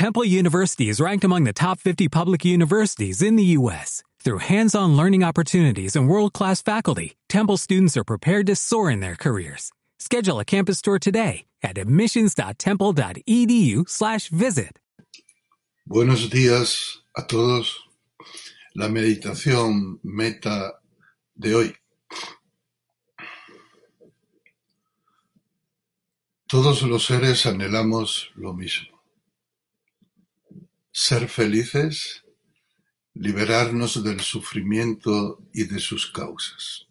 Temple University is ranked among the top 50 public universities in the U.S. Through hands-on learning opportunities and world-class faculty, Temple students are prepared to soar in their careers. Schedule a campus tour today at admissions.temple.edu/visit. Buenos días a todos. La meditación meta de hoy. Todos los seres anhelamos lo mismo. Ser felices, liberarnos del sufrimiento y de sus causas.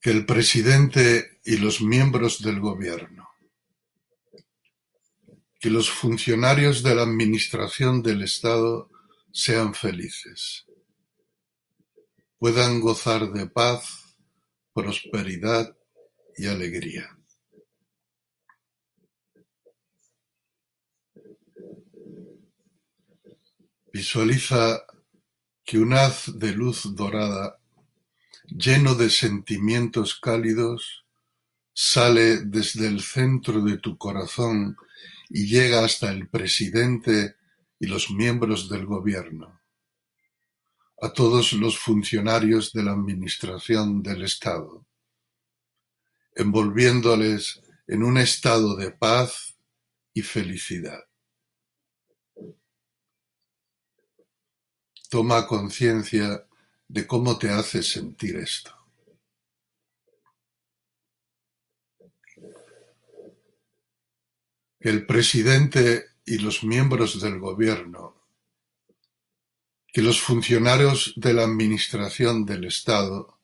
Que el presidente y los miembros del gobierno, que los funcionarios de la administración del Estado sean felices, puedan gozar de paz, prosperidad y alegría. Visualiza que un haz de luz dorada, lleno de sentimientos cálidos, sale desde el centro de tu corazón y llega hasta el presidente y los miembros del gobierno, a todos los funcionarios de la administración del Estado, envolviéndoles en un estado de paz y felicidad. Toma conciencia de cómo te hace sentir esto. Que el presidente y los miembros del gobierno, que los funcionarios de la administración del Estado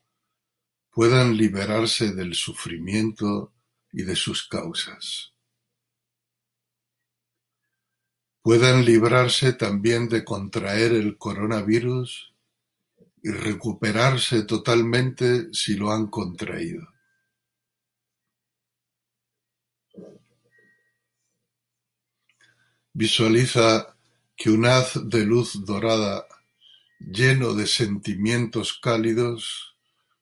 puedan liberarse del sufrimiento y de sus causas. Puedan librarse también de contraer el coronavirus y recuperarse totalmente si lo han contraído. Visualiza que un haz de luz dorada lleno de sentimientos cálidos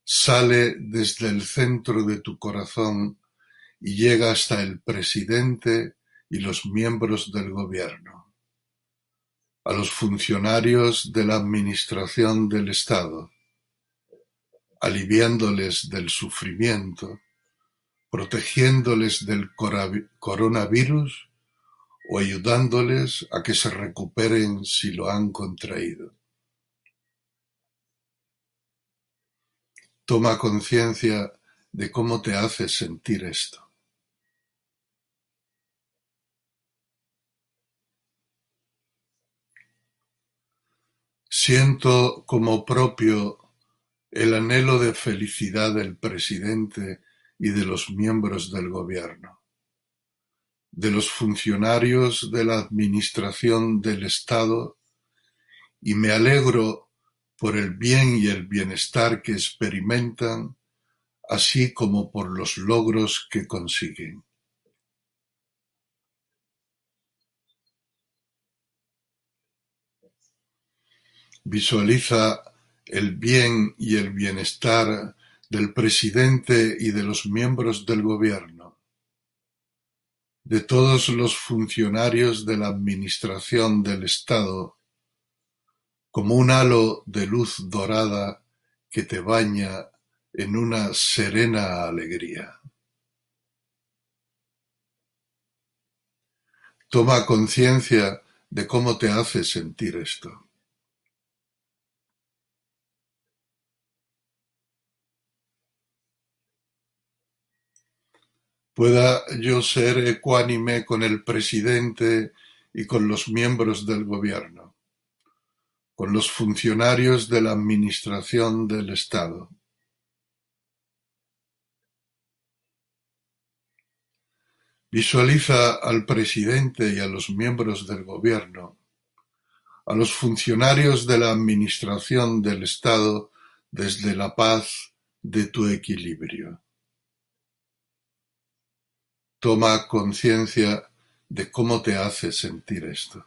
sale desde el centro de tu corazón y llega hasta el presidente y los miembros del gobierno, a los funcionarios de la administración del Estado, aliviándoles del sufrimiento, protegiéndoles del coronavirus o ayudándoles a que se recuperen si lo han contraído. Toma conciencia de cómo te hace sentir esto. Siento como propio el anhelo de felicidad del presidente y de los miembros del gobierno de los funcionarios de la administración del Estado y me alegro por el bien y el bienestar que experimentan, así como por los logros que consiguen. Visualiza el bien y el bienestar del presidente y de los miembros del gobierno de todos los funcionarios de la administración del Estado, como un halo de luz dorada que te baña en una serena alegría. Toma conciencia de cómo te hace sentir esto. Pueda yo ser ecuánime con el presidente y con los miembros del gobierno, con los funcionarios de la administración del Estado. Visualiza al presidente y a los miembros del gobierno, a los funcionarios de la administración del Estado desde la paz de tu equilibrio. Toma conciencia de cómo te hace sentir esto.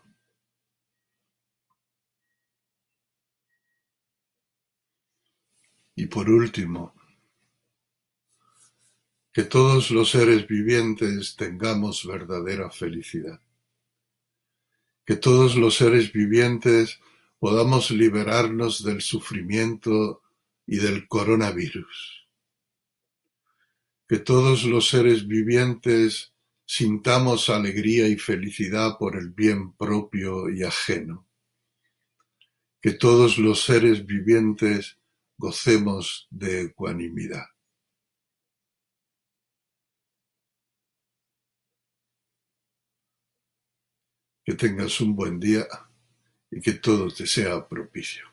Y por último, que todos los seres vivientes tengamos verdadera felicidad, que todos los seres vivientes podamos liberarnos del sufrimiento y del coronavirus, que todos los seres vivientes sintamos alegría y felicidad por el bien propio y ajeno, que todos los seres vivientes gocemos de ecuanimidad. Que tengas un buen día y que todo te sea propicio.